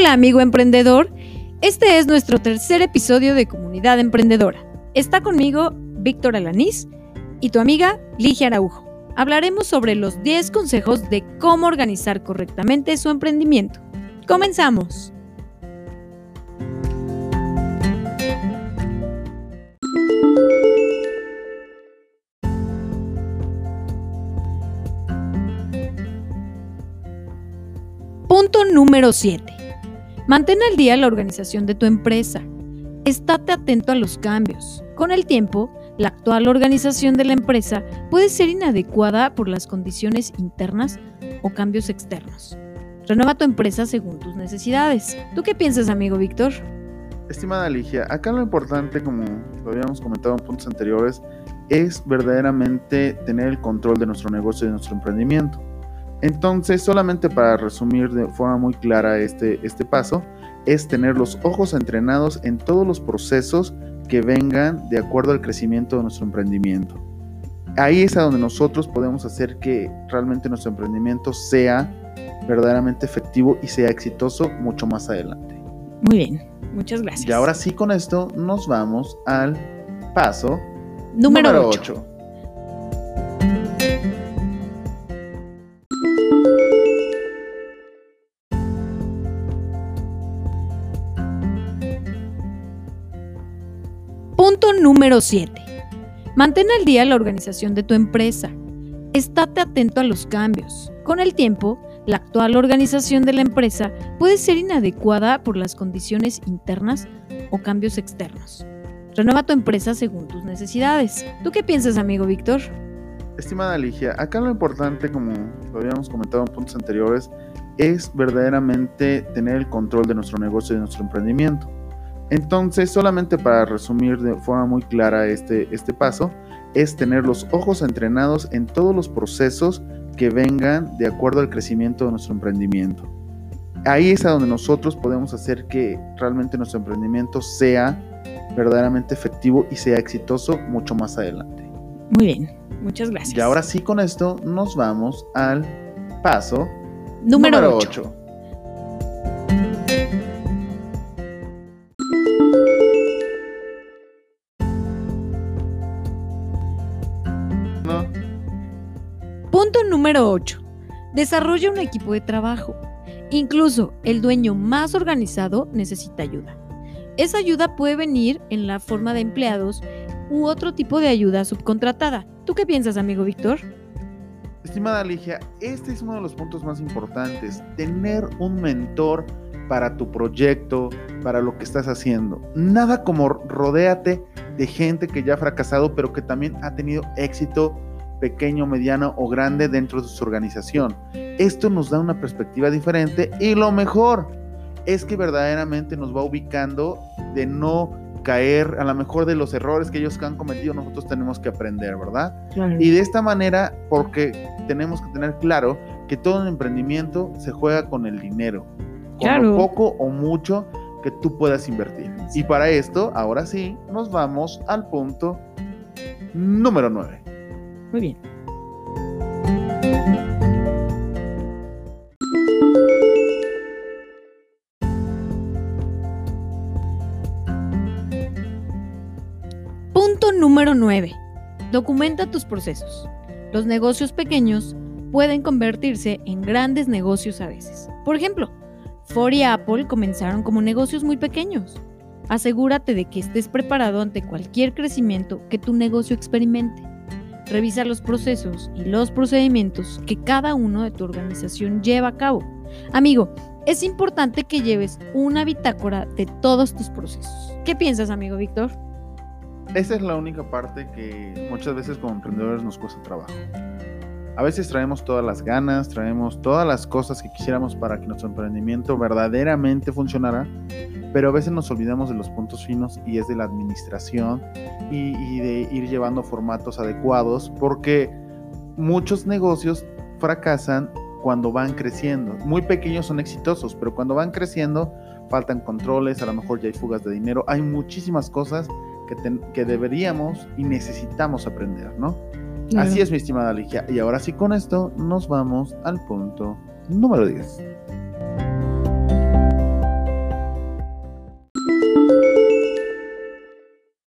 Hola amigo emprendedor, este es nuestro tercer episodio de Comunidad Emprendedora. Está conmigo Víctor Alanís y tu amiga Ligia Araujo. Hablaremos sobre los 10 consejos de cómo organizar correctamente su emprendimiento. Comenzamos. Punto número 7. Mantén al día la organización de tu empresa. Estate atento a los cambios. Con el tiempo, la actual organización de la empresa puede ser inadecuada por las condiciones internas o cambios externos. Renueva tu empresa según tus necesidades. ¿Tú qué piensas, amigo Víctor? Estimada Ligia, acá lo importante, como lo habíamos comentado en puntos anteriores, es verdaderamente tener el control de nuestro negocio y de nuestro emprendimiento. Entonces, solamente para resumir de forma muy clara este, este paso, es tener los ojos entrenados en todos los procesos que vengan de acuerdo al crecimiento de nuestro emprendimiento. Ahí es a donde nosotros podemos hacer que realmente nuestro emprendimiento sea verdaderamente efectivo y sea exitoso mucho más adelante. Muy bien, muchas gracias. Y ahora sí con esto nos vamos al paso número, 8. Punto número 7. Mantén al día la organización de tu empresa. Estate atento a los cambios. Con el tiempo, la actual organización de la empresa puede ser inadecuada por las condiciones internas o cambios externos. Renueva tu empresa según tus necesidades. ¿Tú qué piensas, amigo Víctor? Estimada Ligia, acá lo importante, como lo habíamos comentado en puntos anteriores, es verdaderamente tener el control de nuestro negocio y de nuestro emprendimiento. Entonces, solamente para resumir de forma muy clara este, este paso, es tener los ojos entrenados en todos los procesos que vengan de acuerdo al crecimiento de nuestro emprendimiento. Ahí es a donde nosotros podemos hacer que realmente nuestro emprendimiento sea verdaderamente efectivo y sea exitoso mucho más adelante. Muy bien, muchas gracias. Y ahora sí con esto nos vamos al paso número, 8. Punto número 8. Desarrolla un equipo de trabajo. Incluso el dueño más organizado necesita ayuda. Esa ayuda puede venir en la forma de empleados u otro tipo de ayuda subcontratada. ¿Tú qué piensas, amigo Víctor? Estimada Ligia, este es uno de los puntos más importantes, tener un mentor para tu proyecto, para lo que estás haciendo. Nada como rodéate de gente que ya ha fracasado, pero que también ha tenido éxito pequeño, mediano o grande dentro de su organización. Esto nos da una perspectiva diferente y lo mejor es que verdaderamente nos va ubicando de no caer a lo mejor de los errores que ellos han cometido, nosotros tenemos que aprender, ¿verdad? Y de esta manera, porque tenemos que tener claro que todo el emprendimiento se juega con el dinero, con lo poco o mucho que tú puedas invertir. Y para esto, ahora sí, nos vamos al punto número 9. Muy bien. Punto número 9. Documenta tus procesos. Los negocios pequeños pueden convertirse en grandes negocios a veces. Por ejemplo, Ford y Apple comenzaron como negocios muy pequeños. Asegúrate de que estés preparado ante cualquier crecimiento que tu negocio experimente. Revisa los procesos y los procedimientos que cada uno de tu organización lleva a cabo. Amigo, es importante que lleves una bitácora de todos tus procesos. ¿Qué piensas, amigo Víctor? Esa es la única parte que muchas veces como emprendedores nos cuesta trabajo. A veces traemos todas las ganas, traemos todas las cosas que quisiéramos para que nuestro emprendimiento verdaderamente funcionara, pero a veces nos olvidamos de los puntos finos y es de la administración y, de ir llevando formatos adecuados porque muchos negocios fracasan cuando van creciendo. Muy pequeños son exitosos, pero cuando van creciendo faltan controles, a lo mejor ya hay fugas de dinero, hay muchísimas cosas que, que deberíamos y necesitamos aprender, ¿no? Así es, mi estimada Ligia. Y ahora sí, con esto nos vamos al punto número 10.